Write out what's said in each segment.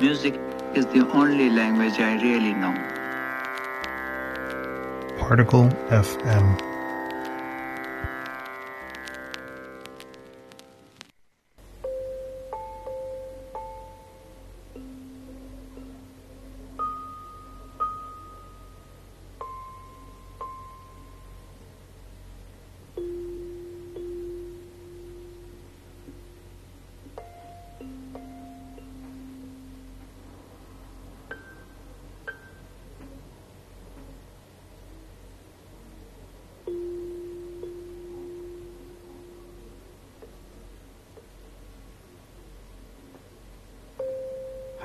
Music is the only language I really know. Particle FM.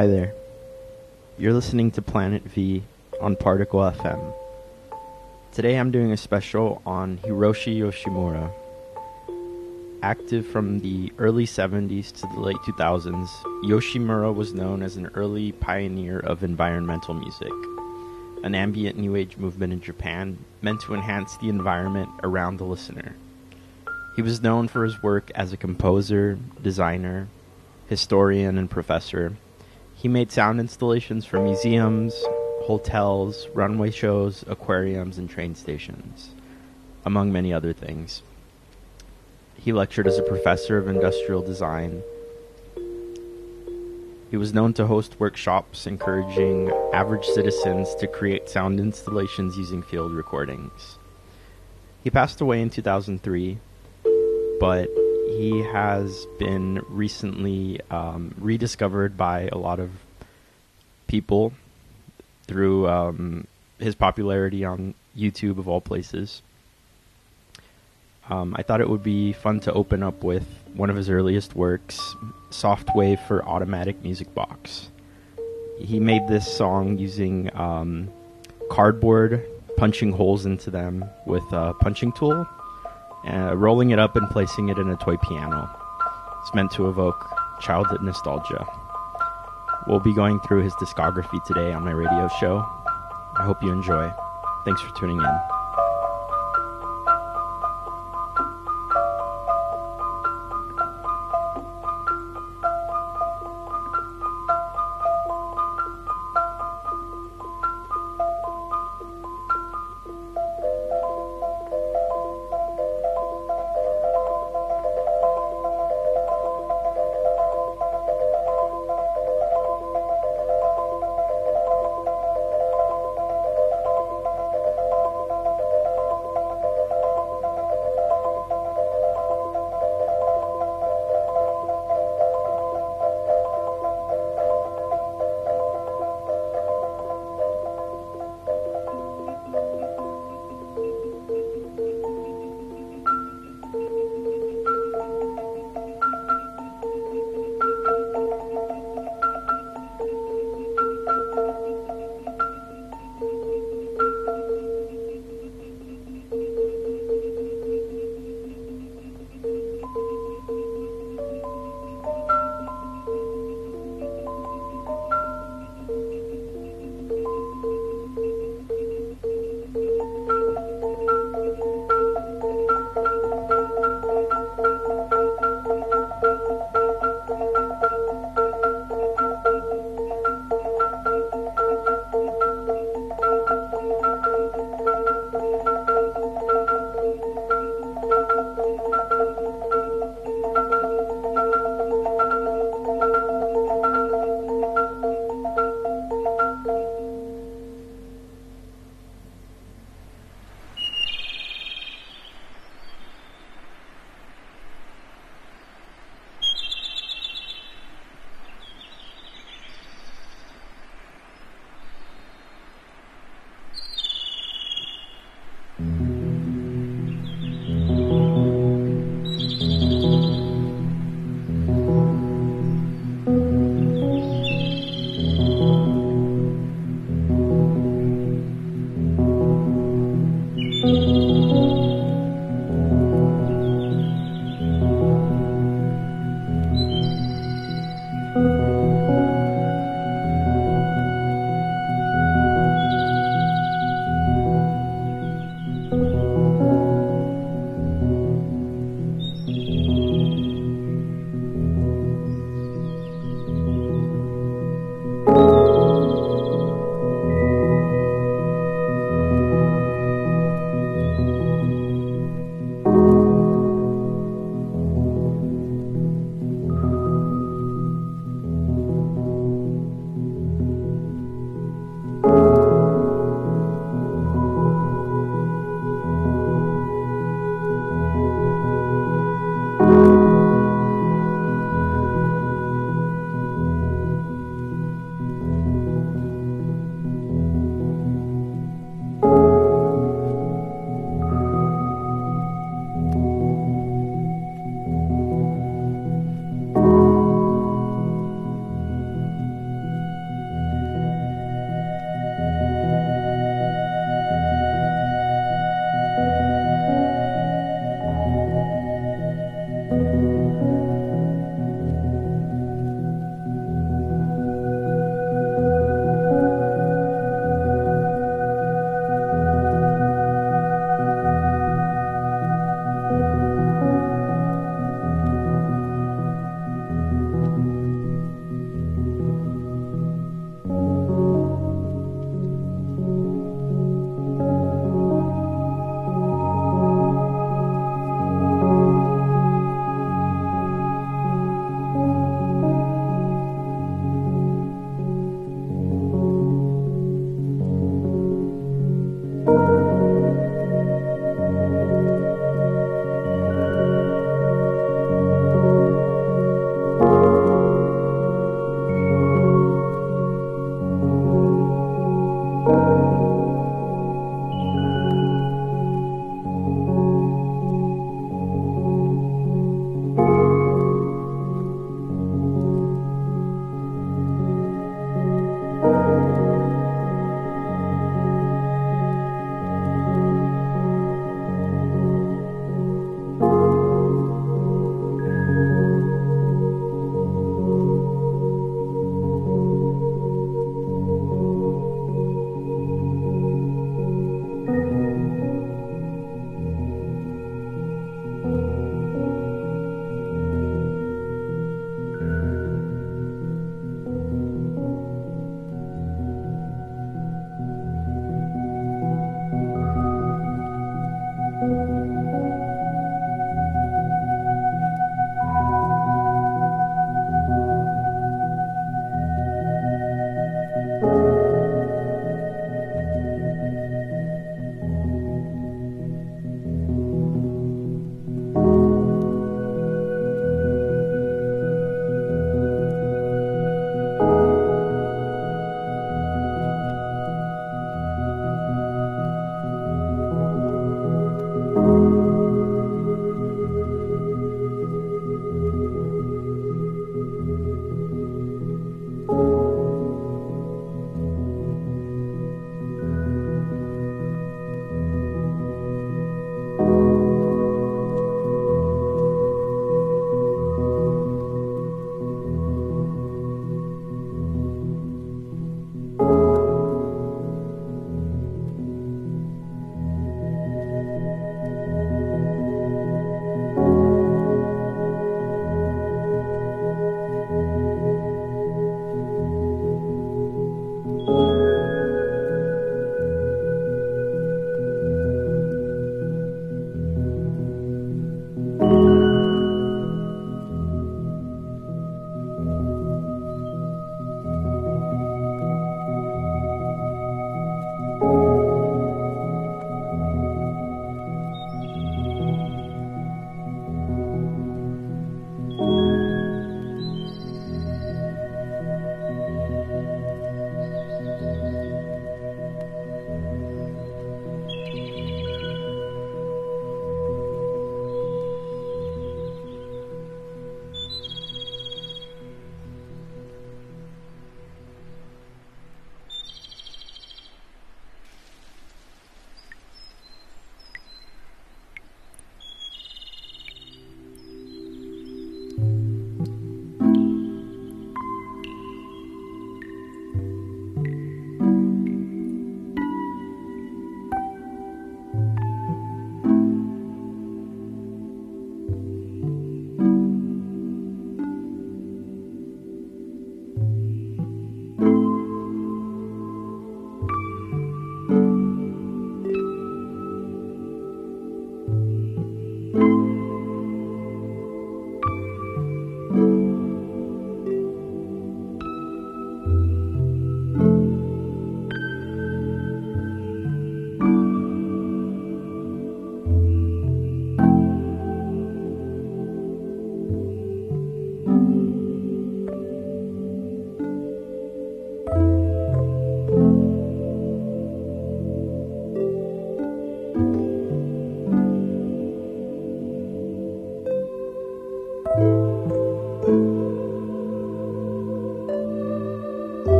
Hi there. You're listening to Planet V on Particle FM. Today I'm doing a special on Hiroshi Yoshimura. Active from the early 70s to the late 2000s, Yoshimura was known as an early pioneer of environmental music, an ambient new age movement in Japan meant to enhance the environment around the listener. He was known for his work as a composer, designer, historian, and professor he made sound installations for museums, hotels, runway shows, aquariums, and train stations, among many other things. He lectured as a professor of industrial design. He was known to host workshops encouraging average citizens to create sound installations using field recordings. He passed away in 2003, but he has been recently um, rediscovered by a lot of people through um, his popularity on YouTube, of all places. Um, I thought it would be fun to open up with one of his earliest works, Softwave for Automatic Music Box. He made this song using um, cardboard, punching holes into them with a punching tool uh, rolling it up and placing it in a toy piano. It's meant to evoke childhood nostalgia. We'll be going through his discography today on my radio show. I hope you enjoy. Thanks for tuning in.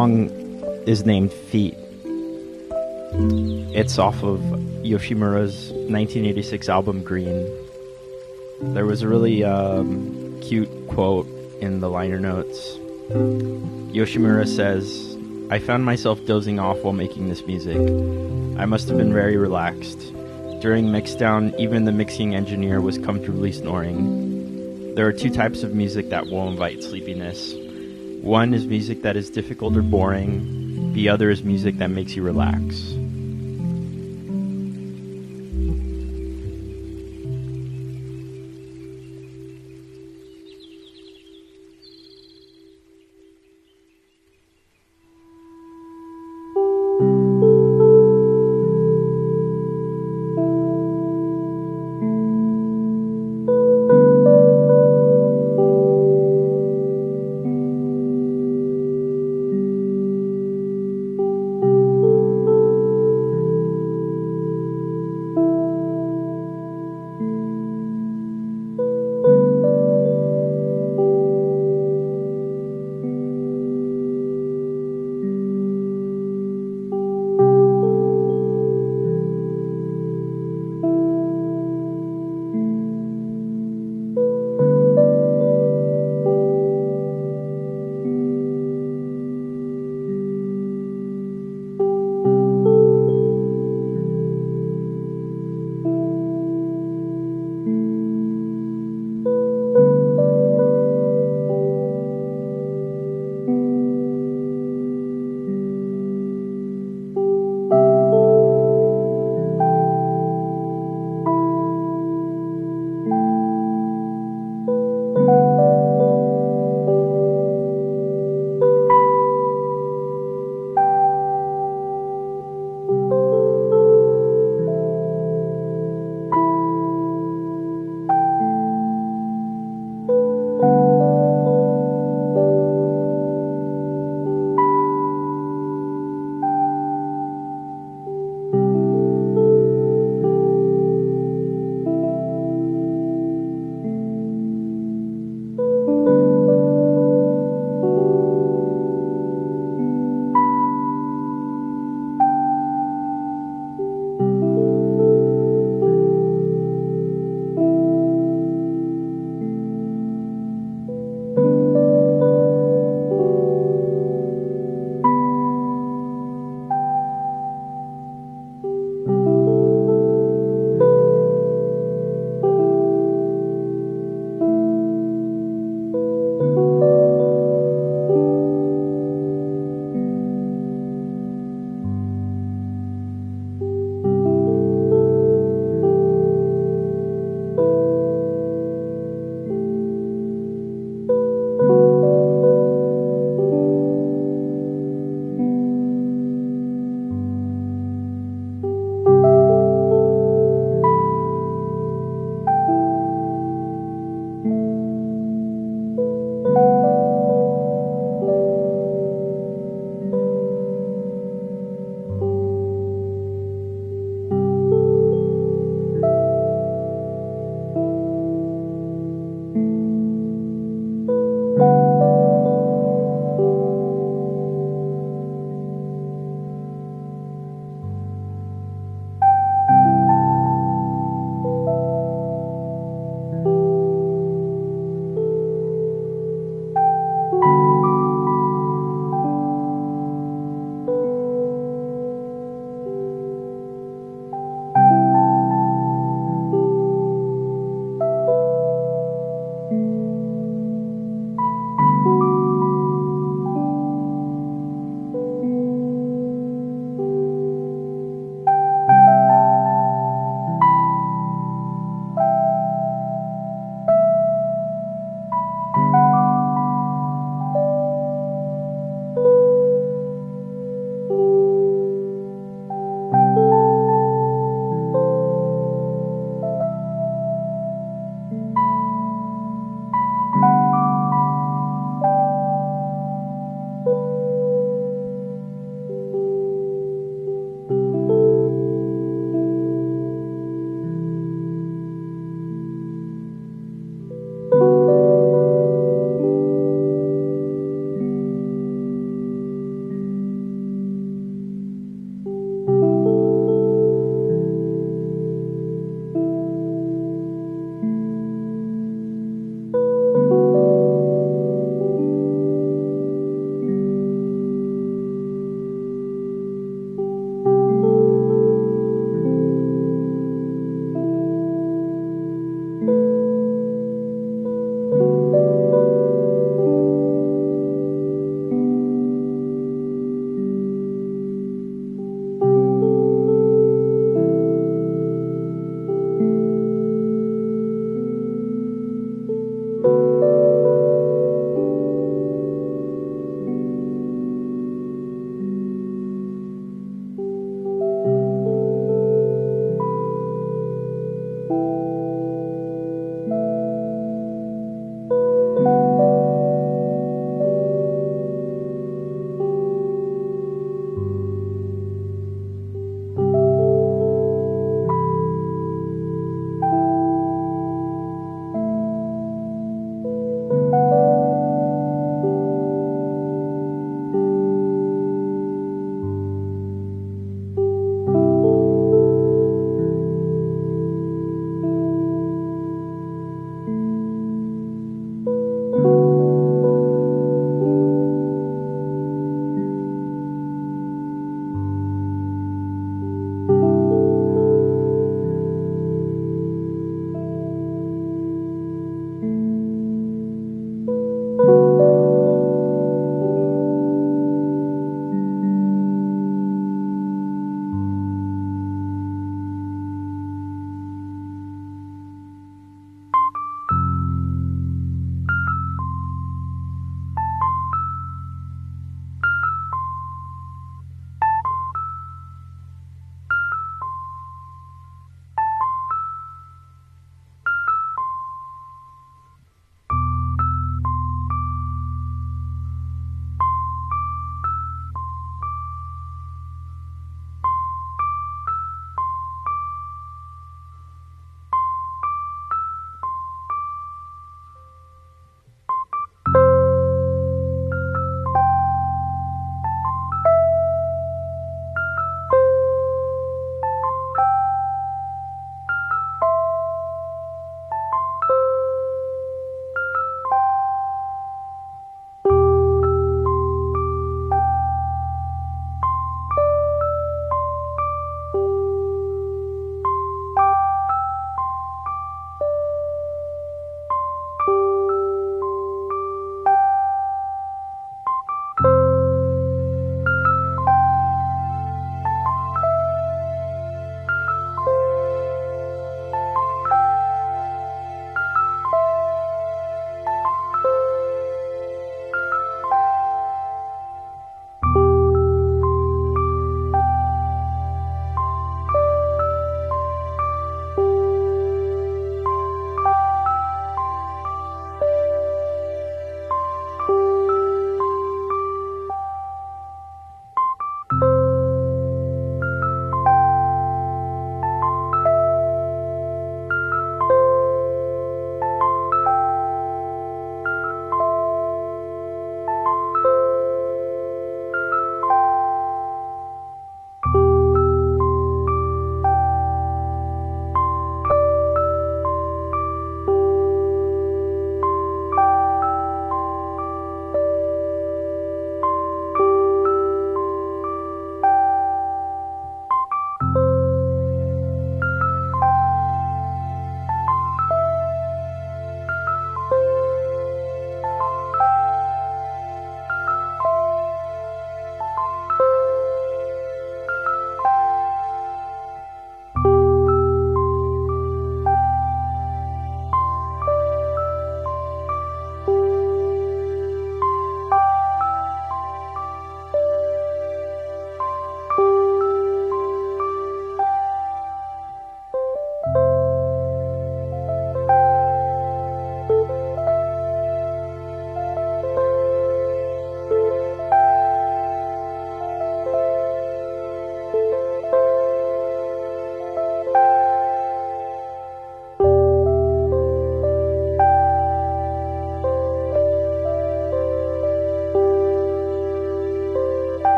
Song is named Feet. It's off of Yoshimura's 1986 album Green. There was a really um, cute quote in the liner notes. Yoshimura says, I found myself dozing off while making this music. I must have been very relaxed. During mixdown, even the mixing engineer was comfortably snoring. There are two types of music that will invite sleepiness. One is music that is difficult or boring, the other is music that makes you relax.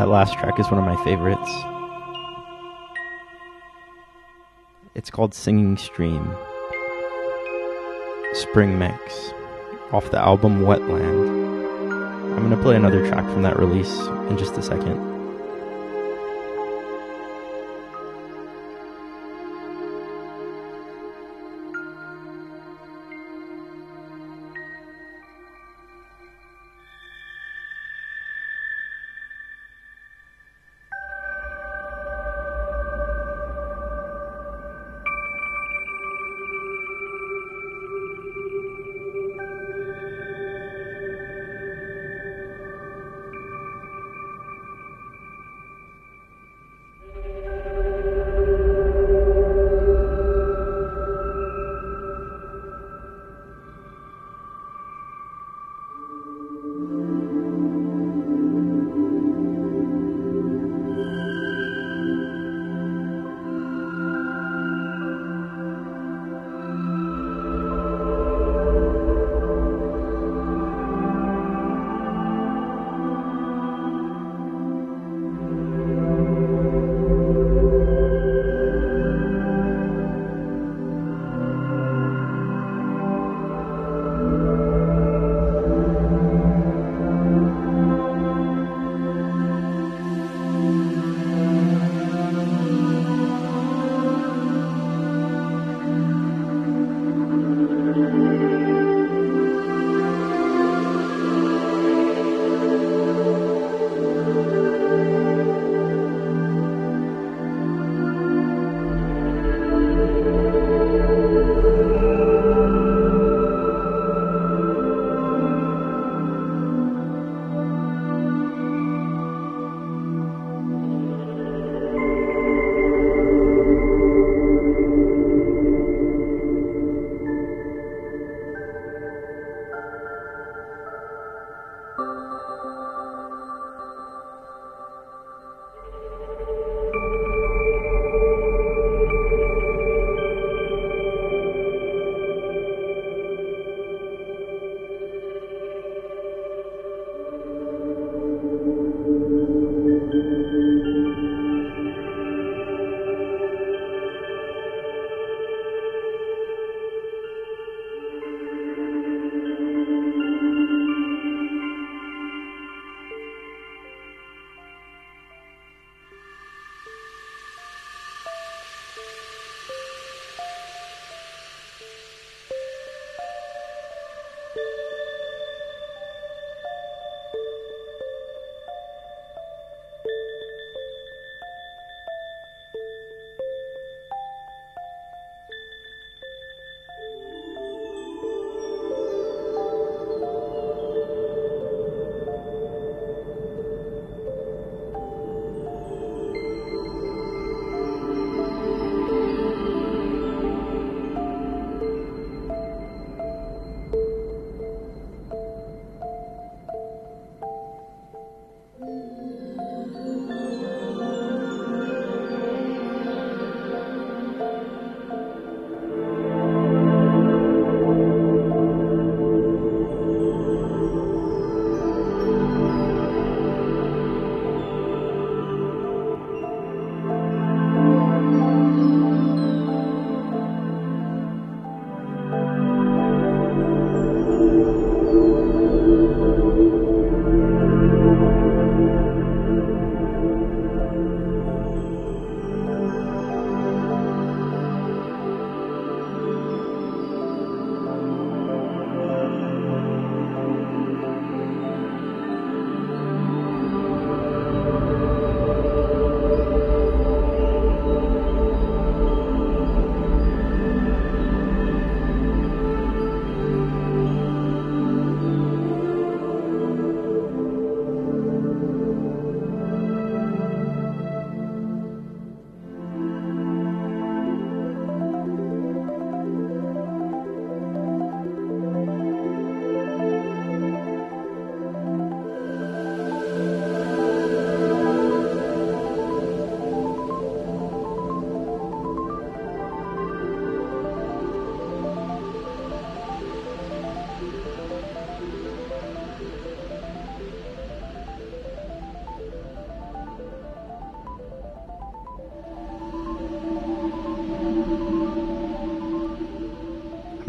That last track is one of my favorites. It's called Singing Stream. Spring Mix off the album Wetland. I'm going to play another track from that release in just a second.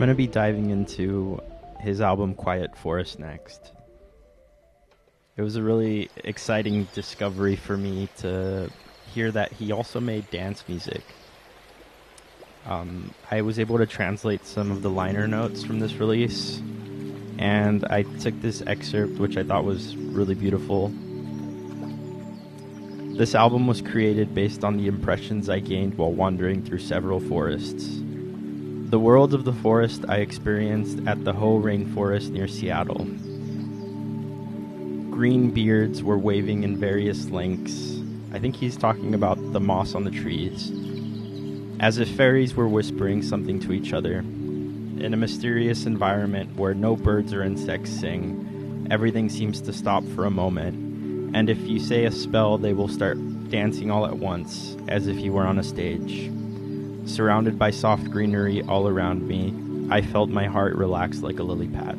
Going to be diving into his album Quiet Forest next. It was a really exciting discovery for me to hear that he also made dance music. Um, I was able to translate some of the liner notes from this release, and I took this excerpt, which I thought was really beautiful. This album was created based on the impressions I gained while wandering through several forests. The world of the forest I experienced at the Hoh Rainforest near Seattle. Green beards were waving in various lengths. I think he's talking about the moss on the trees as if fairies were whispering something to each other. In a mysterious environment where no birds or insects sing, everything seems to stop for a moment, and if you say a spell, they will start dancing all at once, as if you were on a stage. Surrounded by soft greenery all around me, I felt my heart relax like a lily pad.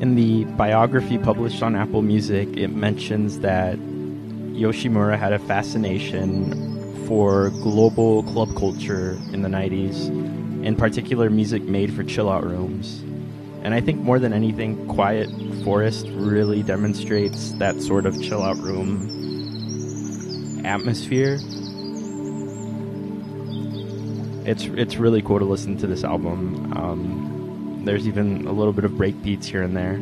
In the biography published on Apple Music, it mentions that Yoshimura had a fascination for global club culture in the 90s, in particular music made for chill out rooms. And I think more than anything, Quiet Forest really demonstrates that sort of chill out room atmosphere. It's it's really cool to listen to this album. Um, there's even a little bit of break beats here and there.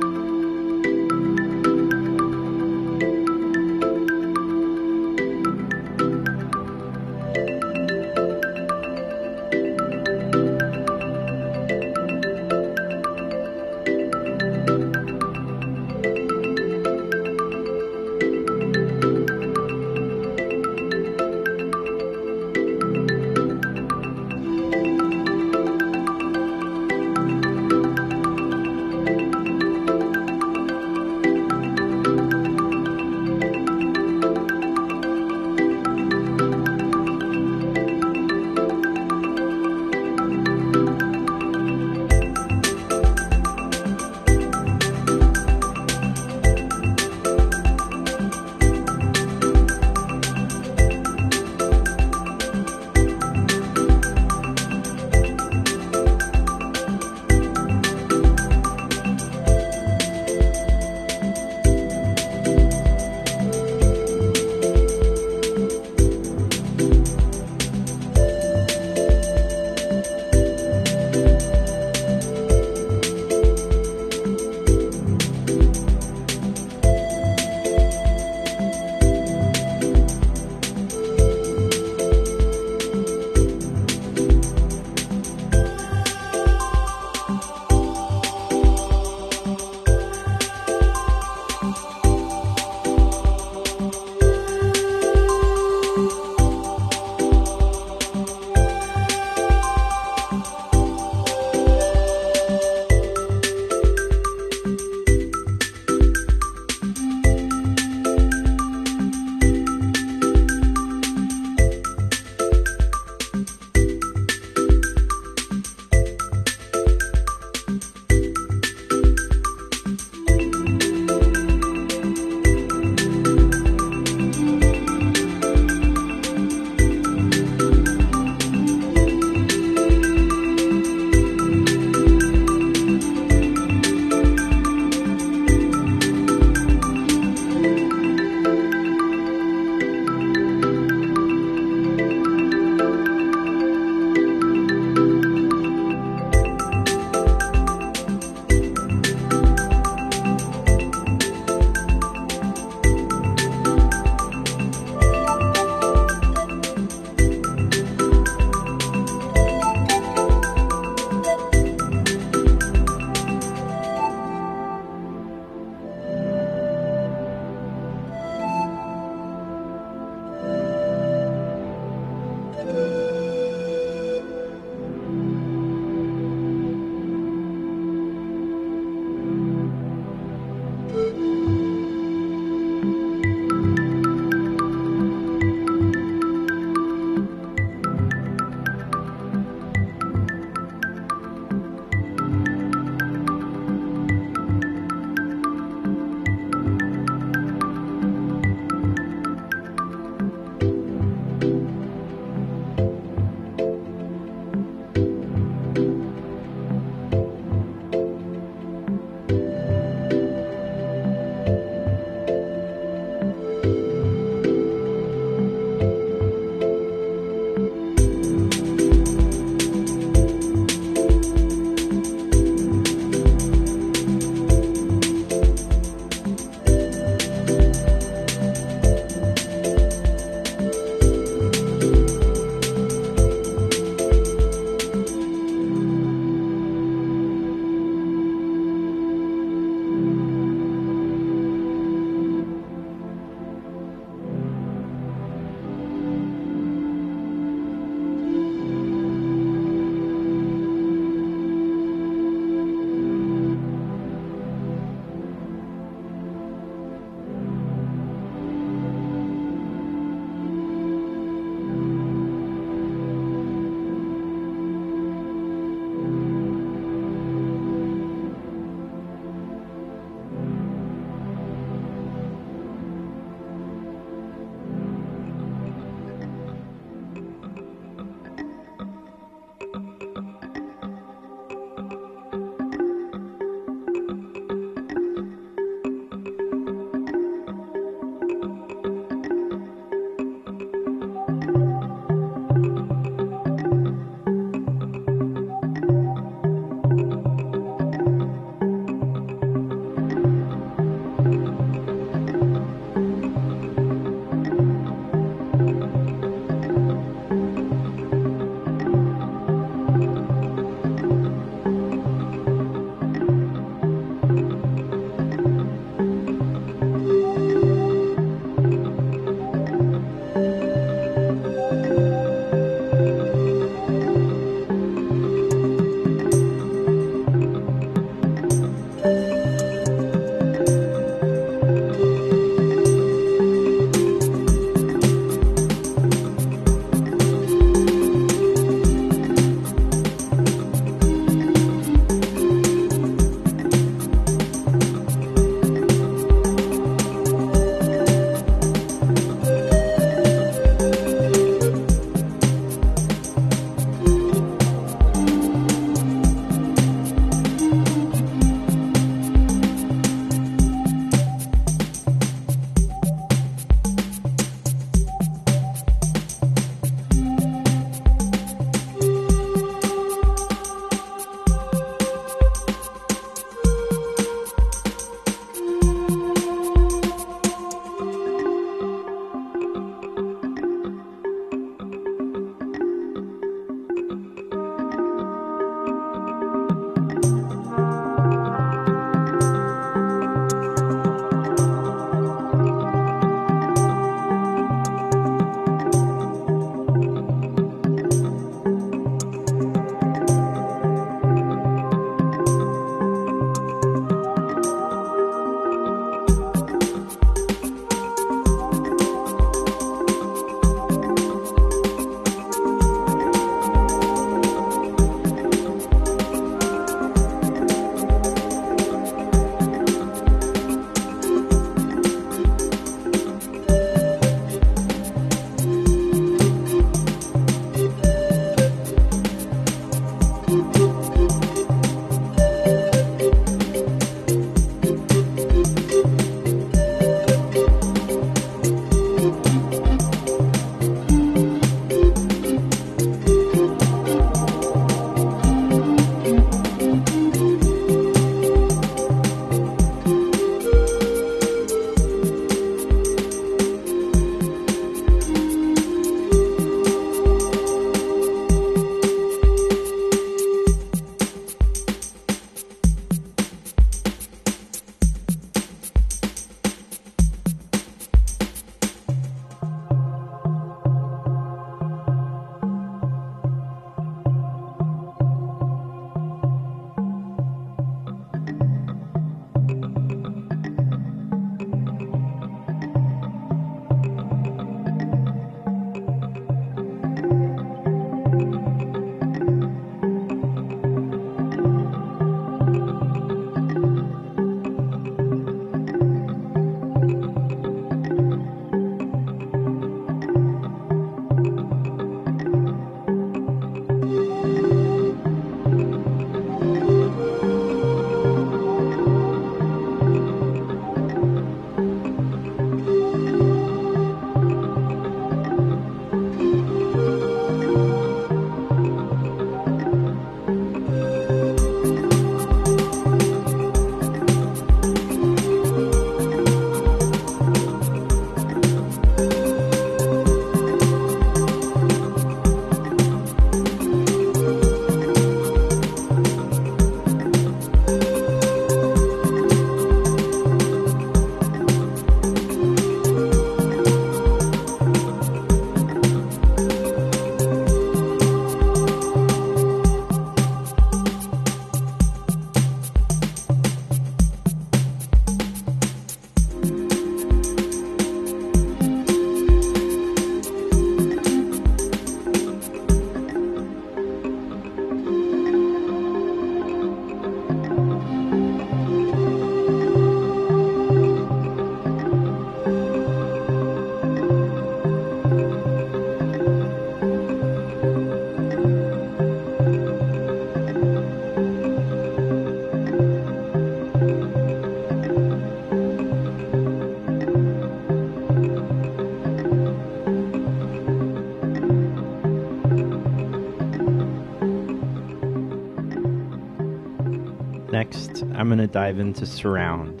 Dive into Surround.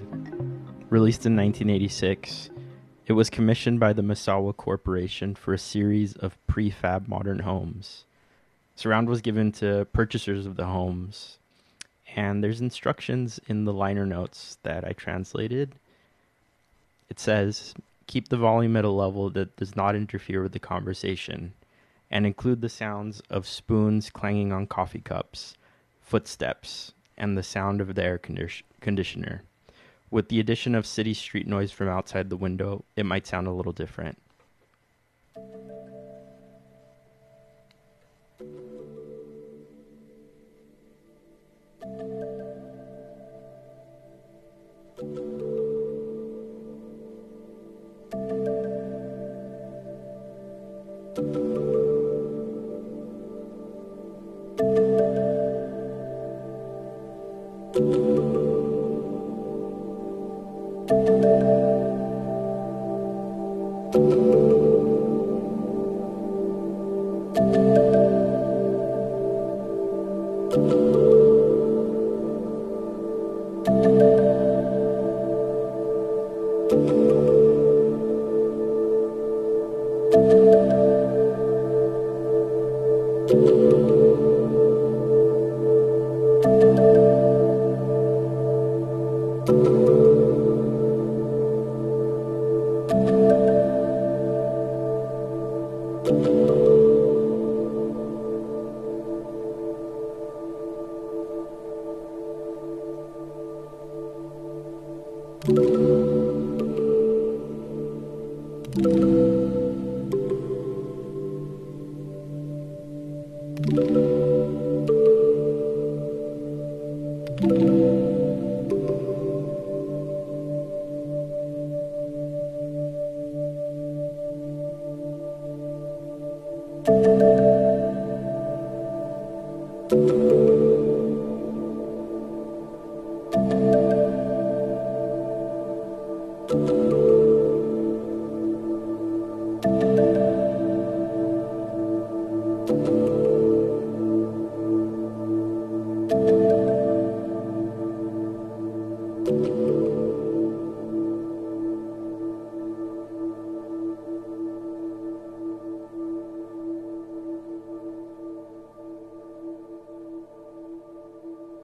Released in 1986, it was commissioned by the Misawa Corporation for a series of prefab modern homes. Surround was given to purchasers of the homes, and there's instructions in the liner notes that I translated. It says, keep the volume at a level that does not interfere with the conversation, and include the sounds of spoons clanging on coffee cups, footsteps, and the sound of the air condi- conditioner. With the addition of city street noise from outside the window, it might sound a little different.